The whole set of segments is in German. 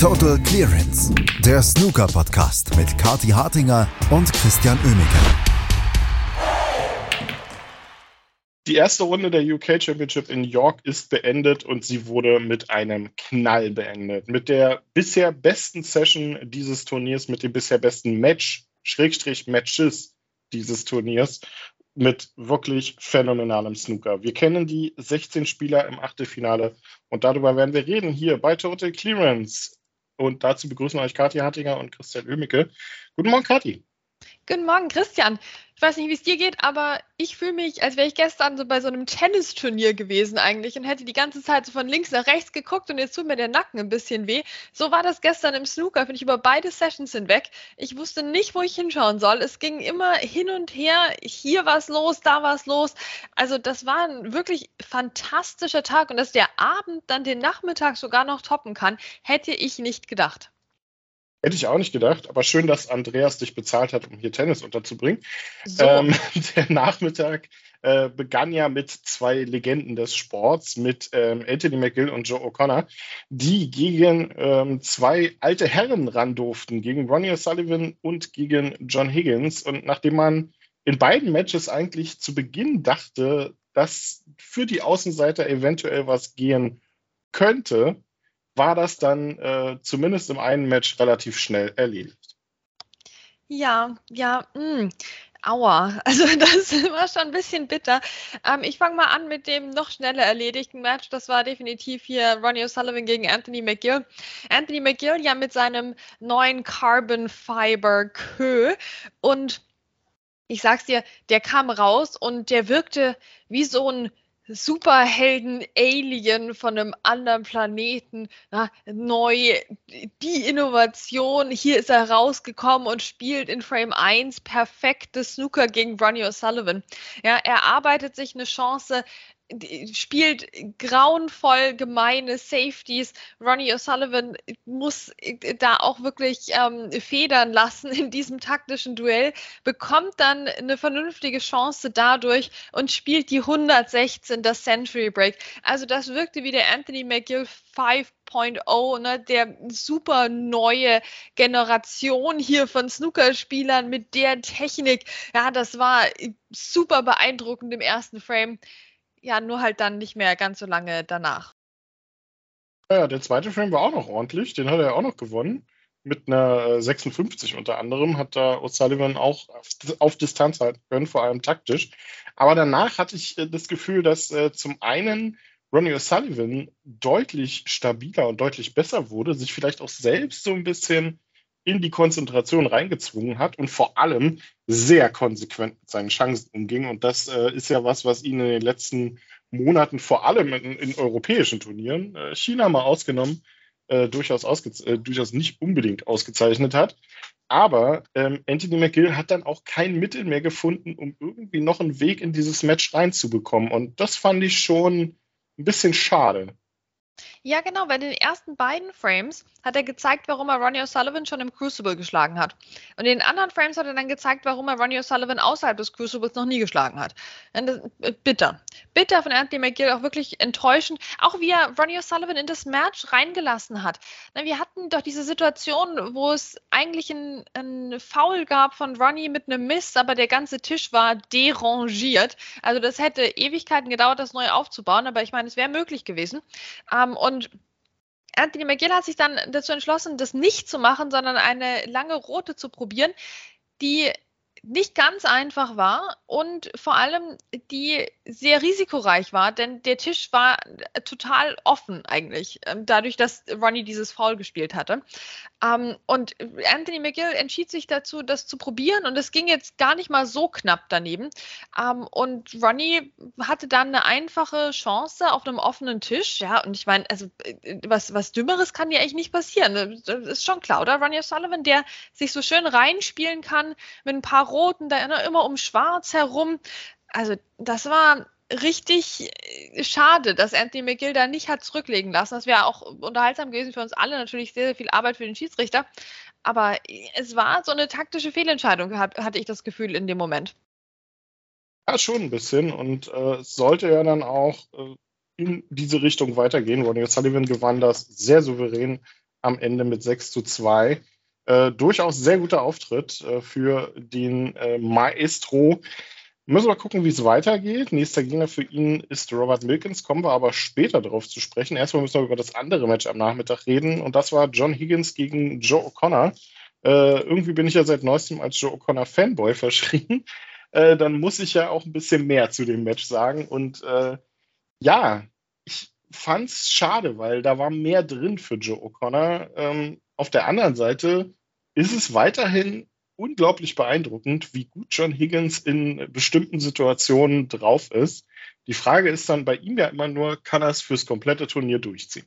Total Clearance, der Snooker-Podcast mit Kati Hartinger und Christian Oemeke. Die erste Runde der UK Championship in York ist beendet und sie wurde mit einem Knall beendet. Mit der bisher besten Session dieses Turniers, mit dem bisher besten Match, Schrägstrich Matches dieses Turniers, mit wirklich phänomenalem Snooker. Wir kennen die 16 Spieler im Achtelfinale und darüber werden wir reden hier bei Total Clearance. Und dazu begrüßen euch Kathi Hartinger und Christian Oemicke. Guten Morgen, Kathi. Guten Morgen, Christian. Ich weiß nicht, wie es dir geht, aber ich fühle mich, als wäre ich gestern so bei so einem Tennisturnier gewesen eigentlich und hätte die ganze Zeit so von links nach rechts geguckt und jetzt tut mir der Nacken ein bisschen weh. So war das gestern im Snooker, bin ich über beide Sessions hinweg. Ich wusste nicht, wo ich hinschauen soll. Es ging immer hin und her. Hier war es los, da war es los. Also das war ein wirklich fantastischer Tag und dass der Abend dann den Nachmittag sogar noch toppen kann, hätte ich nicht gedacht. Hätte ich auch nicht gedacht, aber schön, dass Andreas dich bezahlt hat, um hier Tennis unterzubringen. So. Ähm, der Nachmittag äh, begann ja mit zwei Legenden des Sports, mit ähm, Anthony McGill und Joe O'Connor, die gegen ähm, zwei alte Herren ran durften, gegen Ronnie O'Sullivan und gegen John Higgins. Und nachdem man in beiden Matches eigentlich zu Beginn dachte, dass für die Außenseiter eventuell was gehen könnte, war das dann äh, zumindest im einen Match relativ schnell erledigt. Ja, ja, mh. Hm, aua. Also das war schon ein bisschen bitter. Ähm, ich fange mal an mit dem noch schneller erledigten Match. Das war definitiv hier Ronnie O'Sullivan gegen Anthony McGill. Anthony McGill ja mit seinem neuen Carbon Fiber Kö und ich sag's dir, der kam raus und der wirkte wie so ein Superhelden-Alien von einem anderen Planeten, na, neu, die Innovation, hier ist er rausgekommen und spielt in Frame 1 perfektes Snooker gegen Ronnie O'Sullivan. Ja, er arbeitet sich eine Chance spielt grauenvoll gemeine Safeties. Ronnie O'Sullivan muss äh, da auch wirklich ähm, federn lassen in diesem taktischen Duell, bekommt dann eine vernünftige Chance dadurch und spielt die 116 das Century Break. Also das wirkte wie der Anthony McGill 5.0, ne, der super neue Generation hier von Snookerspielern mit der Technik. Ja, das war super beeindruckend im ersten Frame. Ja, nur halt dann nicht mehr ganz so lange danach. Ja, der zweite Frame war auch noch ordentlich. Den hat er auch noch gewonnen. Mit einer 56 äh, unter anderem hat da O'Sullivan auch auf Distanz halten können, vor allem taktisch. Aber danach hatte ich äh, das Gefühl, dass äh, zum einen Ronnie O'Sullivan deutlich stabiler und deutlich besser wurde, sich vielleicht auch selbst so ein bisschen in die Konzentration reingezwungen hat und vor allem sehr konsequent mit seinen Chancen umging. Und das äh, ist ja was, was ihn in den letzten Monaten vor allem in, in europäischen Turnieren, äh, China mal ausgenommen, äh, durchaus, äh, durchaus nicht unbedingt ausgezeichnet hat. Aber ähm, Anthony McGill hat dann auch kein Mittel mehr gefunden, um irgendwie noch einen Weg in dieses Match reinzubekommen. Und das fand ich schon ein bisschen schade. Ja, genau, bei den ersten beiden Frames hat er gezeigt, warum er Ronnie O'Sullivan schon im Crucible geschlagen hat. Und in den anderen Frames hat er dann gezeigt, warum er Ronnie O'Sullivan außerhalb des Crucibles noch nie geschlagen hat. Äh, bitter. Bitter von Anthony McGill, auch wirklich enttäuschend. Auch wie er Ronnie O'Sullivan in das Match reingelassen hat. Wir hatten doch diese Situation, wo es eigentlich ein, ein Foul gab von Ronnie mit einem Miss, aber der ganze Tisch war derangiert. Also das hätte Ewigkeiten gedauert, das neu aufzubauen, aber ich meine, es wäre möglich gewesen. Ähm, und Anthony McGill hat sich dann dazu entschlossen, das nicht zu machen, sondern eine lange rote zu probieren, die nicht ganz einfach war und vor allem die sehr risikoreich war, denn der Tisch war total offen eigentlich, ähm, dadurch, dass Ronnie dieses Foul gespielt hatte. Ähm, und Anthony McGill entschied sich dazu, das zu probieren und es ging jetzt gar nicht mal so knapp daneben. Ähm, und Ronnie hatte dann eine einfache Chance auf einem offenen Tisch. Ja, und ich meine, also äh, was, was Dümmeres kann ja eigentlich nicht passieren. Das ist schon klar, oder? Ronnie O'Sullivan, der sich so schön reinspielen kann mit ein paar Roten, da immer um Schwarz herum. Also das war richtig äh, schade, dass Anthony McGill da nicht hat zurücklegen lassen. Das wäre auch unterhaltsam gewesen für uns alle, natürlich sehr, sehr viel Arbeit für den Schiedsrichter. Aber es war so eine taktische Fehlentscheidung, hatte ich das Gefühl in dem Moment. Ja, schon ein bisschen. Und äh, sollte ja dann auch äh, in diese Richtung weitergehen. Ronnie Sullivan gewann das sehr souverän am Ende mit 6 zu 2. Äh, durchaus sehr guter Auftritt äh, für den äh, Maestro. Müssen wir gucken, wie es weitergeht. Nächster Gegner für ihn ist Robert Milkins, kommen wir aber später darauf zu sprechen. Erstmal müssen wir über das andere Match am Nachmittag reden und das war John Higgins gegen Joe O'Connor. Äh, irgendwie bin ich ja seit neuestem als Joe O'Connor Fanboy verschrien. Äh, dann muss ich ja auch ein bisschen mehr zu dem Match sagen. Und äh, ja, ich fand es schade, weil da war mehr drin für Joe O'Connor. Ähm, auf der anderen Seite ist es weiterhin unglaublich beeindruckend, wie gut John Higgins in bestimmten Situationen drauf ist. Die Frage ist dann bei ihm ja immer nur, kann er es fürs komplette Turnier durchziehen?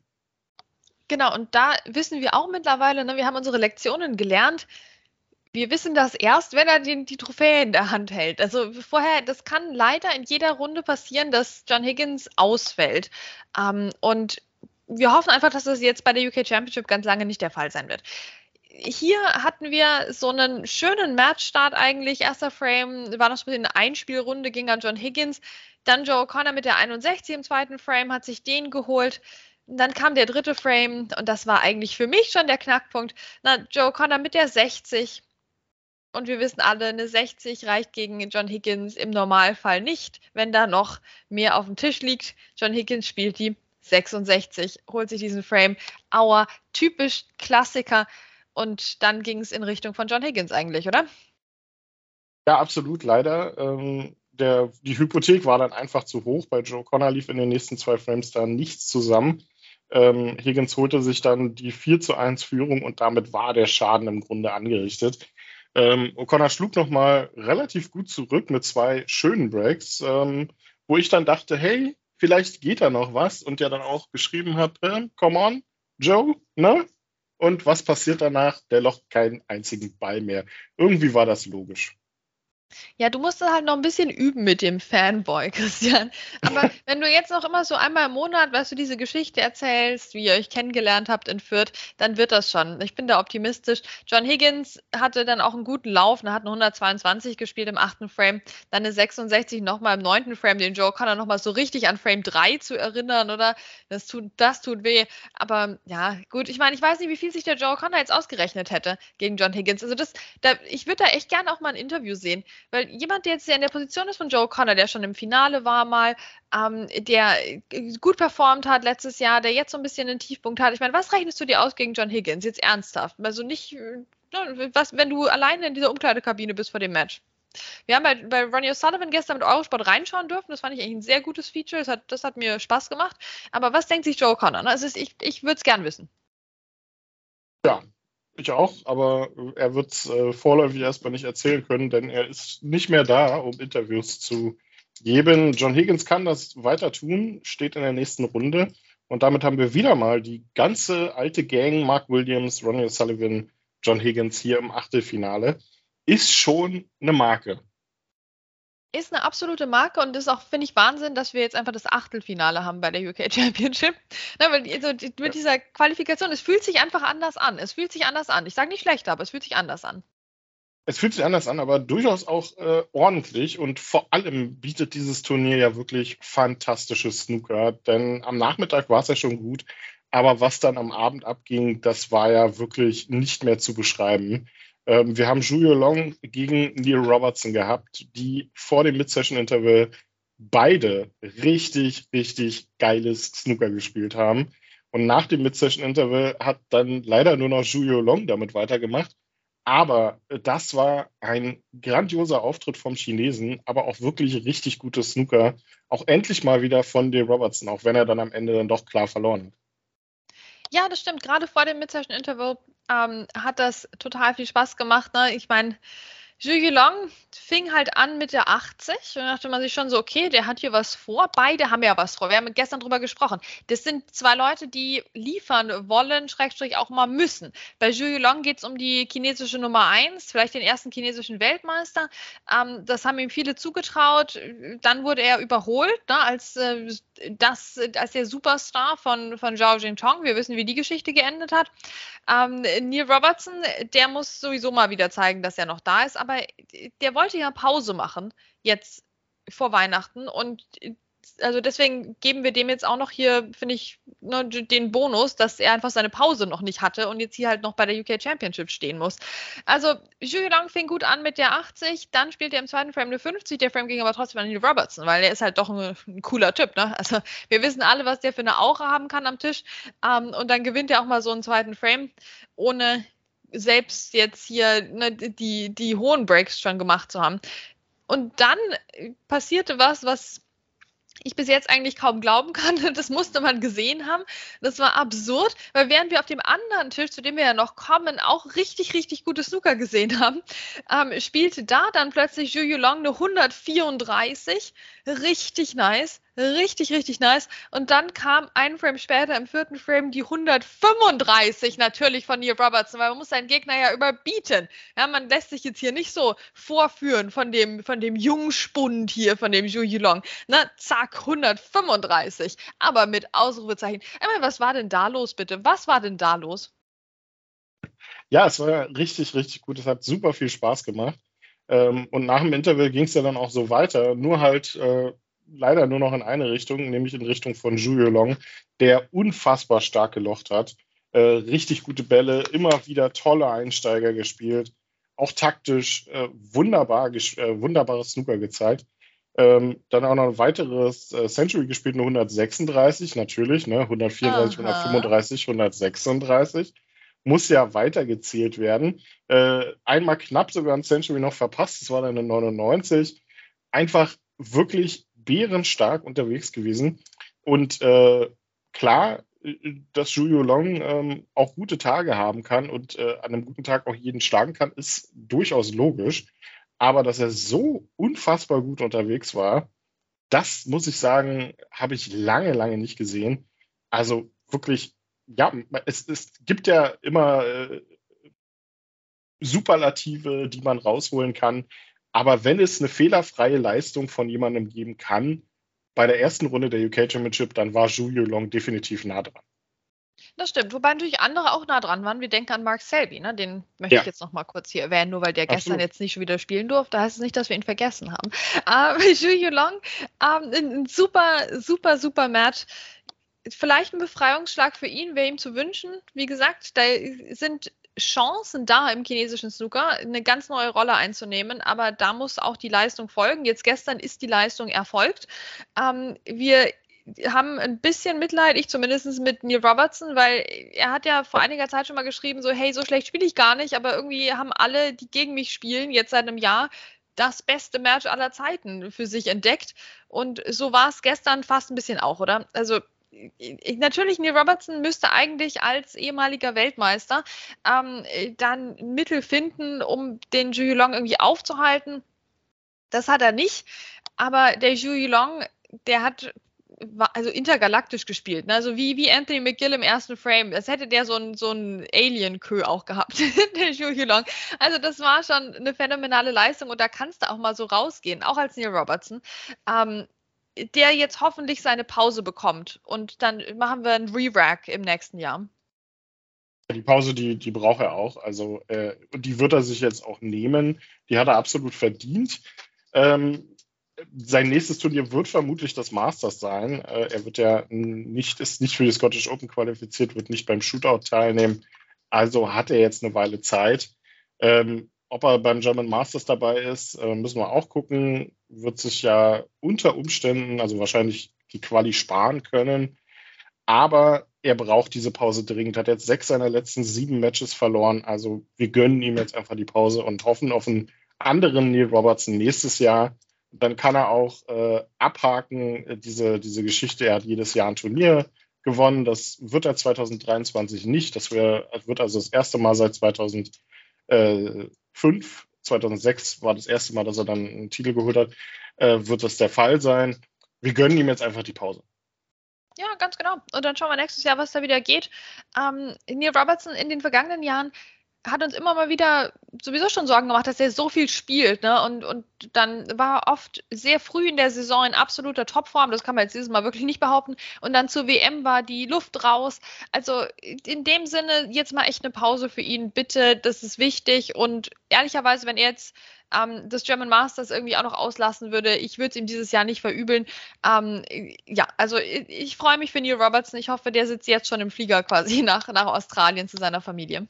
Genau, und da wissen wir auch mittlerweile, ne, wir haben unsere Lektionen gelernt. Wir wissen das erst, wenn er die, die Trophäe in der Hand hält. Also vorher, das kann leider in jeder Runde passieren, dass John Higgins ausfällt. Ähm, und wir hoffen einfach, dass das jetzt bei der UK Championship ganz lange nicht der Fall sein wird hier hatten wir so einen schönen Matchstart eigentlich. Erster Frame war noch so eine Einspielrunde, ging an John Higgins. Dann Joe O'Connor mit der 61 im zweiten Frame, hat sich den geholt. Dann kam der dritte Frame und das war eigentlich für mich schon der Knackpunkt. Na, Joe O'Connor mit der 60. Und wir wissen alle, eine 60 reicht gegen John Higgins im Normalfall nicht, wenn da noch mehr auf dem Tisch liegt. John Higgins spielt die 66, holt sich diesen Frame. Aua, typisch Klassiker. Und dann ging es in Richtung von John Higgins eigentlich, oder? Ja, absolut, leider. Ähm, der, die Hypothek war dann einfach zu hoch. Bei Joe Connor lief in den nächsten zwei Frames da nichts zusammen. Ähm, Higgins holte sich dann die 4 zu 1 Führung und damit war der Schaden im Grunde angerichtet. Ähm, O'Connor schlug nochmal relativ gut zurück mit zwei schönen Breaks, ähm, wo ich dann dachte, hey, vielleicht geht da noch was und der dann auch geschrieben hat, äh, come on, Joe, ne? Und was passiert danach? Der locht keinen einzigen Ball mehr. Irgendwie war das logisch. Ja, du musst halt noch ein bisschen üben mit dem Fanboy, Christian. Aber wenn du jetzt noch immer so einmal im Monat, weißt du, diese Geschichte erzählst, wie ihr euch kennengelernt habt in Fürth, dann wird das schon. Ich bin da optimistisch. John Higgins hatte dann auch einen guten Lauf, er hat eine 122 gespielt im achten Frame, dann eine 66 nochmal im neunten Frame, den Joe Connor nochmal so richtig an Frame 3 zu erinnern, oder? Das tut, das tut weh. Aber ja, gut, ich meine, ich weiß nicht, wie viel sich der Joe Connor jetzt ausgerechnet hätte gegen John Higgins. Also das, da, ich würde da echt gerne auch mal ein Interview sehen weil jemand, der jetzt in der Position ist von Joe Connor, der schon im Finale war mal, ähm, der äh, gut performt hat letztes Jahr, der jetzt so ein bisschen einen Tiefpunkt hat. Ich meine, was rechnest du dir aus gegen John Higgins? Jetzt ernsthaft. Also nicht, äh, ne, was, wenn du alleine in dieser Umkleidekabine bist vor dem Match. Wir haben bei, bei Ronnie O'Sullivan gestern mit Eurosport reinschauen dürfen. Das fand ich eigentlich ein sehr gutes Feature. Das hat, das hat mir Spaß gemacht. Aber was denkt sich Joe Connor? Also ich ich würde es gern wissen. Ja, ich auch, aber er wird es äh, vorläufig erstmal nicht erzählen können, denn er ist nicht mehr da, um Interviews zu geben. John Higgins kann das weiter tun, steht in der nächsten Runde. Und damit haben wir wieder mal die ganze alte Gang, Mark Williams, Ronnie O'Sullivan, John Higgins hier im Achtelfinale. Ist schon eine Marke ist eine absolute Marke und ist auch, finde ich, Wahnsinn, dass wir jetzt einfach das Achtelfinale haben bei der UK Championship. Na, weil also, mit dieser Qualifikation, es fühlt sich einfach anders an. Es fühlt sich anders an. Ich sage nicht schlecht, aber es fühlt sich anders an. Es fühlt sich anders an, aber durchaus auch äh, ordentlich und vor allem bietet dieses Turnier ja wirklich fantastisches Snooker, denn am Nachmittag war es ja schon gut, aber was dann am Abend abging, das war ja wirklich nicht mehr zu beschreiben. Ähm, wir haben Julio Long gegen Neil Robertson gehabt, die vor dem Mid-Session-Interval beide richtig, richtig geiles Snooker gespielt haben. Und nach dem Mid-Session-Interval hat dann leider nur noch Julio Long damit weitergemacht. Aber das war ein grandioser Auftritt vom Chinesen, aber auch wirklich richtig gutes Snooker. Auch endlich mal wieder von Neil Robertson, auch wenn er dann am Ende dann doch klar verloren hat. Ja, das stimmt. Gerade vor dem Mid-Session-Interval ähm, hat das total viel Spaß gemacht. Ne? Ich meine, Zhu Long fing halt an mit der 80 und dachte man sich schon so, okay, der hat hier was vor. Beide haben ja was vor. Wir haben gestern drüber gesprochen. Das sind zwei Leute, die liefern wollen, Schrägstrich auch mal müssen. Bei Zhu Long geht es um die chinesische Nummer 1, vielleicht den ersten chinesischen Weltmeister. Ähm, das haben ihm viele zugetraut. Dann wurde er überholt ne, als, äh, das, als der Superstar von, von Zhao Jingtong. Wir wissen, wie die Geschichte geendet hat. Ähm, Neil Robertson, der muss sowieso mal wieder zeigen, dass er noch da ist. Aber der wollte ja Pause machen, jetzt vor Weihnachten. Und also deswegen geben wir dem jetzt auch noch hier, finde ich, ne, den Bonus, dass er einfach seine Pause noch nicht hatte und jetzt hier halt noch bei der UK Championship stehen muss. Also Julie Long fing gut an mit der 80, dann spielt er im zweiten Frame eine 50, der Frame ging aber trotzdem an Neil Robertson, weil er ist halt doch ein, ein, cooler Typ. Ne? Also wir wissen alle, was der für eine Aura haben kann am Tisch ähm, und dann gewinnt er auch mal so einen zweiten Frame, ohne selbst jetzt hier ne, die, die hohen Breaks schon gemacht zu haben. Und dann passierte was, was ich bis jetzt eigentlich kaum glauben kann. Das musste man gesehen haben. Das war absurd, weil während wir auf dem anderen Tisch, zu dem wir ja noch kommen, auch richtig, richtig gute Snooker gesehen haben, ähm, spielte da dann plötzlich Zhu Long eine 134. Richtig nice. Richtig, richtig nice. Und dann kam ein Frame später im vierten Frame die 135 natürlich von Neil Robertson, weil man muss seinen Gegner ja überbieten. Ja, man lässt sich jetzt hier nicht so vorführen von dem, von dem Jungspund hier, von dem Zhu Yulong. Na, zack, 135. Aber mit Ausrufezeichen. Einmal, was war denn da los, bitte? Was war denn da los? Ja, es war richtig, richtig gut. Es hat super viel Spaß gemacht. Ähm, und nach dem Interview ging es ja dann auch so weiter. Nur halt äh, leider nur noch in eine Richtung, nämlich in Richtung von Julio Long, der unfassbar stark gelocht hat. Äh, richtig gute Bälle, immer wieder tolle Einsteiger gespielt, auch taktisch äh, wunderbar, äh, wunderbares Snooker gezeigt. Ähm, dann auch noch ein weiteres äh, Century gespielt, nur 136 natürlich, ne? 134, Aha. 135, 136. Muss ja weitergezählt werden. Äh, einmal knapp sogar ein Century noch verpasst, das war dann eine 99. Einfach wirklich bärenstark unterwegs gewesen. Und äh, klar, dass Julio Long ähm, auch gute Tage haben kann und äh, an einem guten Tag auch jeden schlagen kann, ist durchaus logisch. Aber dass er so unfassbar gut unterwegs war, das muss ich sagen, habe ich lange, lange nicht gesehen. Also wirklich, ja, es, es gibt ja immer äh, Superlative, die man rausholen kann. Aber wenn es eine fehlerfreie Leistung von jemandem geben kann, bei der ersten Runde der UK Championship, dann war Julio Long definitiv nah dran. Das stimmt, wobei natürlich andere auch nah dran waren. Wir denken an Mark Selby, ne? den möchte ja. ich jetzt noch mal kurz hier erwähnen, nur weil der Absolut. gestern jetzt nicht schon wieder spielen durfte. heißt es nicht, dass wir ihn vergessen haben. Aber Julio Long, ähm, ein super, super, super Match vielleicht ein Befreiungsschlag für ihn, wäre ihm zu wünschen. Wie gesagt, da sind Chancen da im chinesischen Snooker, eine ganz neue Rolle einzunehmen, aber da muss auch die Leistung folgen. Jetzt gestern ist die Leistung erfolgt. Ähm, wir haben ein bisschen Mitleid, ich zumindest mit Neil Robertson, weil er hat ja vor einiger Zeit schon mal geschrieben, so hey, so schlecht spiele ich gar nicht, aber irgendwie haben alle, die gegen mich spielen, jetzt seit einem Jahr das beste Match aller Zeiten für sich entdeckt. Und so war es gestern fast ein bisschen auch, oder? Also natürlich, Neil Robertson müsste eigentlich als ehemaliger Weltmeister ähm, dann Mittel finden, um den Zhu Long irgendwie aufzuhalten. Das hat er nicht. Aber der Zhu Long, der hat also intergalaktisch gespielt. Ne? Also wie, wie Anthony McGill im ersten Frame. Das hätte der so ein, so ein Alien-Kö auch gehabt, der Zhu Long. Also das war schon eine phänomenale Leistung und da kannst du auch mal so rausgehen, auch als Neil Robertson. Ähm, der jetzt hoffentlich seine Pause bekommt. Und dann machen wir ein Re-Rack im nächsten Jahr. Die Pause, die, die braucht er auch. Also äh, die wird er sich jetzt auch nehmen. Die hat er absolut verdient. Ähm, sein nächstes Turnier wird vermutlich das Masters sein. Äh, er wird ja nicht, ist nicht für die Scottish Open qualifiziert, wird nicht beim Shootout teilnehmen. Also hat er jetzt eine Weile Zeit. Ähm, ob er beim German Masters dabei ist, äh, müssen wir auch gucken. Wird sich ja unter Umständen, also wahrscheinlich die Quali sparen können. Aber er braucht diese Pause dringend. Hat jetzt sechs seiner letzten sieben Matches verloren. Also wir gönnen ihm jetzt einfach die Pause und hoffen auf einen anderen Neil Robertson nächstes Jahr. Dann kann er auch äh, abhaken, diese, diese Geschichte. Er hat jedes Jahr ein Turnier gewonnen. Das wird er 2023 nicht. Das wär, wird also das erste Mal seit 2000 2005, 2006 war das erste Mal, dass er dann einen Titel geholt hat, äh, wird das der Fall sein. Wir gönnen ihm jetzt einfach die Pause. Ja, ganz genau. Und dann schauen wir nächstes Jahr, was da wieder geht. Ähm, Neil Robertson in den vergangenen Jahren hat uns immer mal wieder sowieso schon Sorgen gemacht, dass er so viel spielt. Ne? Und, und dann war er oft sehr früh in der Saison in absoluter Topform. Das kann man jetzt dieses Mal wirklich nicht behaupten. Und dann zur WM war die Luft raus. Also in dem Sinne jetzt mal echt eine Pause für ihn. Bitte, das ist wichtig. Und ehrlicherweise, wenn er jetzt ähm, das German Masters irgendwie auch noch auslassen würde, ich würde es ihm dieses Jahr nicht verübeln. Ähm, ja, also ich, ich freue mich für Neil Robertson. Ich hoffe, der sitzt jetzt schon im Flieger quasi nach, nach Australien zu seiner Familie.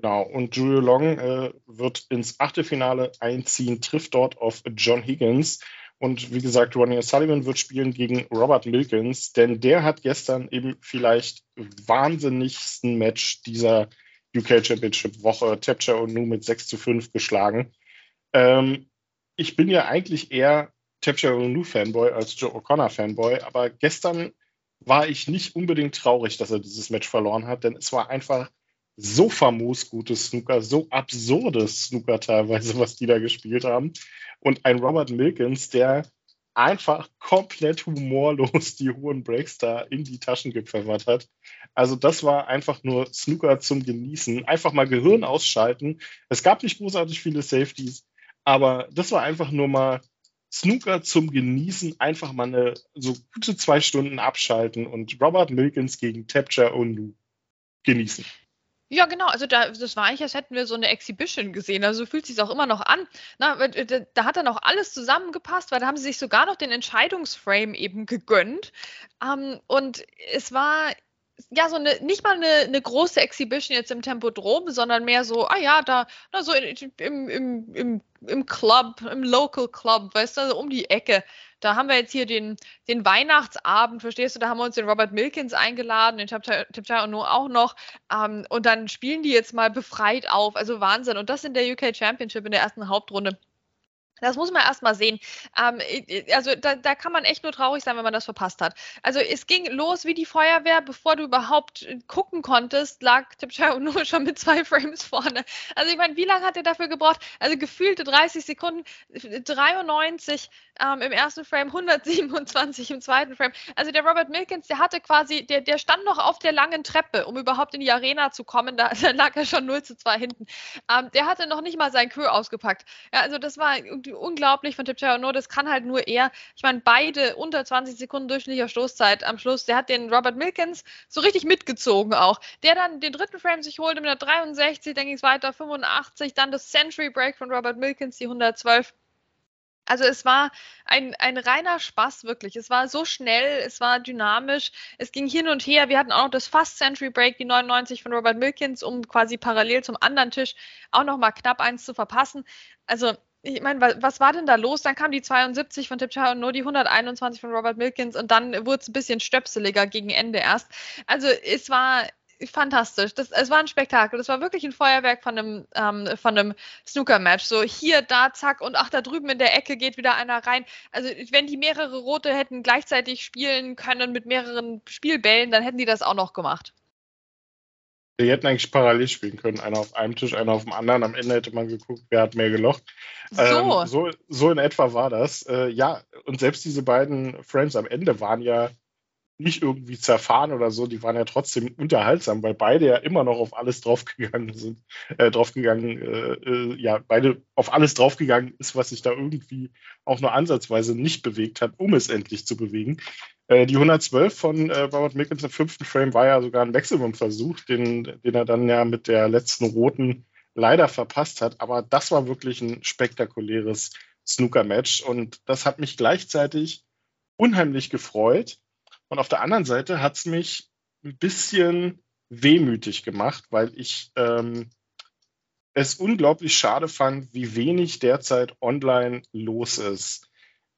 Genau, und Julio Long äh, wird ins Achtelfinale einziehen, trifft dort auf John Higgins. Und wie gesagt, Ronnie O'Sullivan wird spielen gegen Robert Milkins, denn der hat gestern eben vielleicht wahnsinnigsten Match dieser UK Championship Woche Tapcha und Nu mit 6 zu 5 geschlagen. Ähm, ich bin ja eigentlich eher Tapcha und Nu Fanboy als Joe O'Connor Fanboy, aber gestern war ich nicht unbedingt traurig, dass er dieses Match verloren hat, denn es war einfach so famos gutes Snooker, so absurdes Snooker teilweise, was die da gespielt haben. Und ein Robert Milkins, der einfach komplett humorlos die hohen Breaks da in die Taschen gepfeffert hat. Also das war einfach nur Snooker zum Genießen. Einfach mal Gehirn ausschalten. Es gab nicht großartig viele Safeties, aber das war einfach nur mal Snooker zum Genießen. Einfach mal eine so gute zwei Stunden abschalten und Robert Milkins gegen Tapcha Onu genießen. Ja, genau. Also da, das war eigentlich, als hätten wir so eine Exhibition gesehen. Also so fühlt sich auch immer noch an. Na, da, da, hat dann auch alles zusammengepasst, weil da haben sie sich sogar noch den Entscheidungsframe eben gegönnt. Ähm, und es war ja, so eine, nicht mal eine, eine, große Exhibition jetzt im Tempodrom, sondern mehr so, ah ja, da, na, so in, im, im, im, im Club, im Local Club, weißt du, also um die Ecke. Da haben wir jetzt hier den, den Weihnachtsabend, verstehst du, da haben wir uns den Robert Milkins eingeladen, den Tiptai und auch noch. Ähm, und dann spielen die jetzt mal befreit auf. Also Wahnsinn. Und das in der UK Championship in der ersten Hauptrunde. Das muss man erst mal sehen. Ähm, also da, da, kann man echt nur traurig sein, wenn man das verpasst hat. Also es ging los wie die Feuerwehr, bevor du überhaupt äh, gucken konntest, lag Tipchai nur schon mit zwei Frames vorne. Also ich meine, wie lange hat er dafür gebraucht? Also gefühlte 30 Sekunden, 93 ähm, im ersten Frame, 127 im zweiten Frame. Also der Robert Milkins, der hatte quasi, der, der stand noch auf der langen Treppe, um überhaupt in die Arena zu kommen. Da, da lag er schon 0 zu 2 hinten. Ähm, der hatte noch nicht mal sein Kö ausgepackt. Ja, also das war unglaublich von Tipchai No. Das kann halt nur er. Ich meine, beide unter 20 Sekunden durchschnittlicher Stoßzeit am Schluss. Der hat den Robert Milkins so richtig mitgezogen auch. Der dann den dritten Frame sich holte mit der 63, dann ging es weiter 85, dann das Century Break von Robert Milkins, die 112. Also es war ein, ein reiner Spaß, wirklich. Es war so schnell, es war dynamisch, es ging hin und her. Wir hatten auch noch das Fast Century Break, die 99 von Robert Milkins, um quasi parallel zum anderen Tisch auch noch mal knapp eins zu verpassen. Also ich meine, was war denn da los? Dann kam die 72 von Tipchai und nur die 121 von Robert Milkins und dann wurde es ein bisschen stöpseliger gegen Ende erst. Also es war fantastisch. Das, es war ein Spektakel. Das war wirklich ein Feuerwerk von einem, ähm, von einem Snooker-Match. So hier, da, zack und ach, da drüben in der Ecke geht wieder einer rein. Also wenn die mehrere Rote hätten gleichzeitig spielen können mit mehreren Spielbällen, dann hätten die das auch noch gemacht. Die hätten eigentlich parallel spielen können. Einer auf einem Tisch, einer auf dem anderen. Am Ende hätte man geguckt, wer hat mehr gelocht. So, ähm, so, so in etwa war das. Äh, ja, und selbst diese beiden Frames am Ende waren ja nicht irgendwie zerfahren oder so, die waren ja trotzdem unterhaltsam, weil beide ja immer noch auf alles draufgegangen sind, äh, draufgegangen, äh, äh, ja, beide auf alles draufgegangen ist, was sich da irgendwie auch nur ansatzweise nicht bewegt hat, um es endlich zu bewegen. Äh, die 112 von äh, Robert Mickens im fünften Frame war ja sogar ein Maximum-Versuch, den, den er dann ja mit der letzten roten leider verpasst hat, aber das war wirklich ein spektakuläres Snooker-Match und das hat mich gleichzeitig unheimlich gefreut, und auf der anderen Seite hat es mich ein bisschen wehmütig gemacht, weil ich ähm, es unglaublich schade fand, wie wenig derzeit online los ist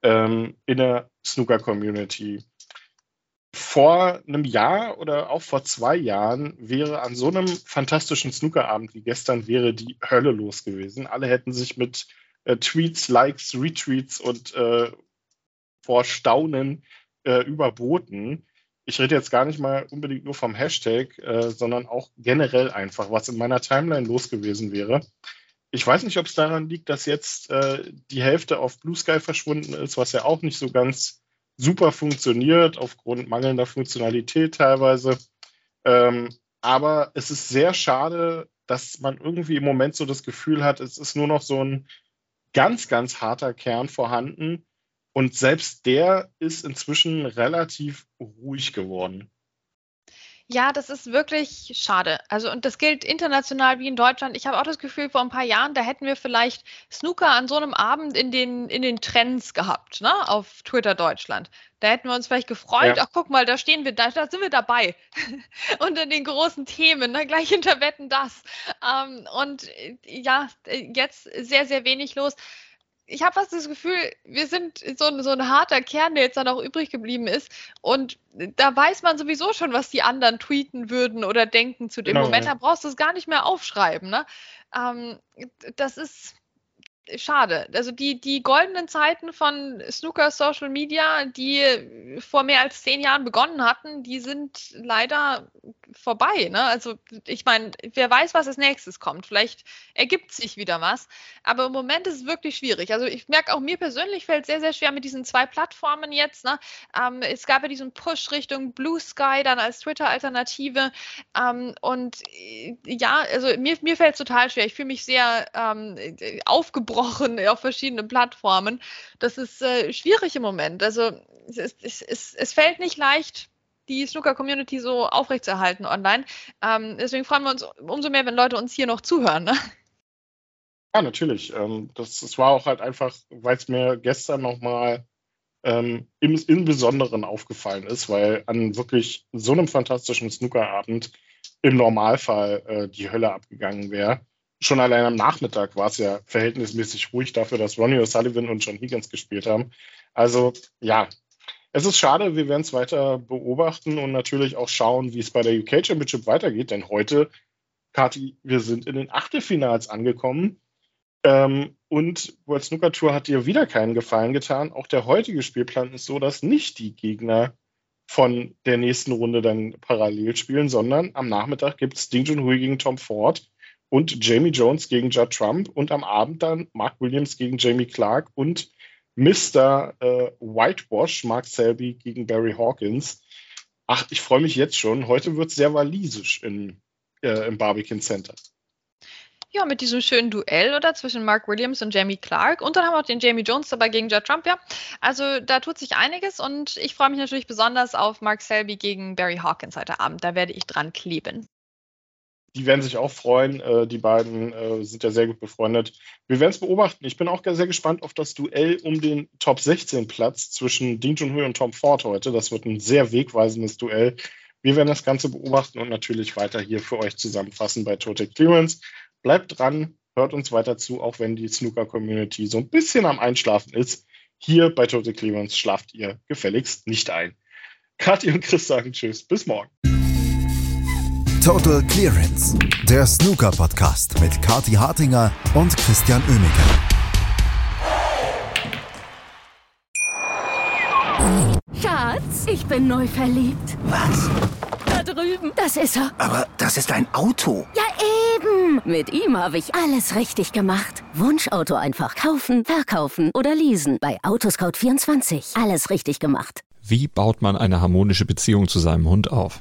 ähm, in der Snooker-Community. Vor einem Jahr oder auch vor zwei Jahren wäre an so einem fantastischen Snookerabend wie gestern wäre die Hölle los gewesen. Alle hätten sich mit äh, Tweets, Likes, Retweets und äh, vor Staunen äh, überboten. Ich rede jetzt gar nicht mal unbedingt nur vom Hashtag, äh, sondern auch generell einfach, was in meiner Timeline los gewesen wäre. Ich weiß nicht, ob es daran liegt, dass jetzt äh, die Hälfte auf Blue Sky verschwunden ist, was ja auch nicht so ganz super funktioniert, aufgrund mangelnder Funktionalität teilweise. Ähm, aber es ist sehr schade, dass man irgendwie im Moment so das Gefühl hat, es ist nur noch so ein ganz, ganz harter Kern vorhanden. Und selbst der ist inzwischen relativ ruhig geworden. Ja, das ist wirklich schade. Also, und das gilt international wie in Deutschland. Ich habe auch das Gefühl, vor ein paar Jahren, da hätten wir vielleicht Snooker an so einem Abend in den, in den Trends gehabt, ne, auf Twitter Deutschland. Da hätten wir uns vielleicht gefreut, ja. ach guck mal, da stehen wir, da, da sind wir dabei. Unter den großen Themen, ne, gleich hinter Wetten das. Ähm, und äh, ja, jetzt sehr, sehr wenig los ich habe fast das Gefühl, wir sind so, so ein harter Kern, der jetzt dann auch übrig geblieben ist. Und da weiß man sowieso schon, was die anderen tweeten würden oder denken zu dem genau, Moment. Da brauchst du es gar nicht mehr aufschreiben. Ne? Ähm, das ist schade. Also die, die goldenen Zeiten von Snooker Social Media, die vor mehr als zehn Jahren begonnen hatten, die sind leider vorbei. Ne? Also ich meine, wer weiß, was als nächstes kommt. Vielleicht ergibt sich wieder was. Aber im Moment ist es wirklich schwierig. Also ich merke auch mir persönlich fällt sehr, sehr schwer mit diesen zwei Plattformen jetzt. Ne? Ähm, es gab ja diesen Push Richtung Blue Sky dann als Twitter-Alternative. Ähm, und äh, ja, also mir, mir fällt es total schwer. Ich fühle mich sehr ähm, aufgebrochen auf verschiedenen Plattformen. Das ist äh, schwierig im Moment. Also es, es, es, es fällt nicht leicht, die Snooker-Community so aufrechtzuerhalten online. Ähm, deswegen freuen wir uns umso mehr, wenn Leute uns hier noch zuhören. Ne? Ja, natürlich. Ähm, das, das war auch halt einfach, weil es mir gestern nochmal ähm, im, im Besonderen aufgefallen ist, weil an wirklich so einem fantastischen Snookerabend im Normalfall äh, die Hölle abgegangen wäre. Schon allein am Nachmittag war es ja verhältnismäßig ruhig dafür, dass Ronnie O'Sullivan und John Higgins gespielt haben. Also ja, es ist schade, wir werden es weiter beobachten und natürlich auch schauen, wie es bei der UK Championship weitergeht, denn heute, Kati, wir sind in den Achtelfinals angekommen. Ähm, und World Snooker Tour hat dir wieder keinen Gefallen getan. Auch der heutige Spielplan ist so, dass nicht die Gegner von der nächsten Runde dann parallel spielen, sondern am Nachmittag gibt es Ding Junhui gegen Tom Ford und Jamie Jones gegen Judd Trump und am Abend dann Mark Williams gegen Jamie Clark und Mr. Äh, Whitewash, Mark Selby gegen Barry Hawkins. Ach, ich freue mich jetzt schon. Heute wird es sehr walisisch in, äh, im Barbican Center. Ja, mit diesem schönen Duell oder zwischen Mark Williams und Jamie Clark. Und dann haben wir auch den Jamie Jones dabei gegen Judd Trump, ja. Also da tut sich einiges und ich freue mich natürlich besonders auf Mark Selby gegen Barry Hawkins heute Abend. Da werde ich dran kleben die werden sich auch freuen. Äh, die beiden äh, sind ja sehr gut befreundet. Wir werden es beobachten. Ich bin auch sehr gespannt auf das Duell um den Top 16 Platz zwischen Ding Junhui und Tom Ford heute. Das wird ein sehr wegweisendes Duell. Wir werden das Ganze beobachten und natürlich weiter hier für euch zusammenfassen bei Total Clearance. Bleibt dran, hört uns weiter zu, auch wenn die Snooker-Community so ein bisschen am Einschlafen ist. Hier bei Total Clearance schlaft ihr gefälligst nicht ein. Kathi und Chris sagen Tschüss, bis morgen. Total Clearance, der Snooker-Podcast mit Kati Hartinger und Christian Oemeke. Schatz, ich bin neu verliebt. Was? Da drüben. Das ist er. Aber das ist ein Auto. Ja, eben. Mit ihm habe ich alles richtig gemacht. Wunschauto einfach kaufen, verkaufen oder leasen. Bei Autoscout24. Alles richtig gemacht. Wie baut man eine harmonische Beziehung zu seinem Hund auf?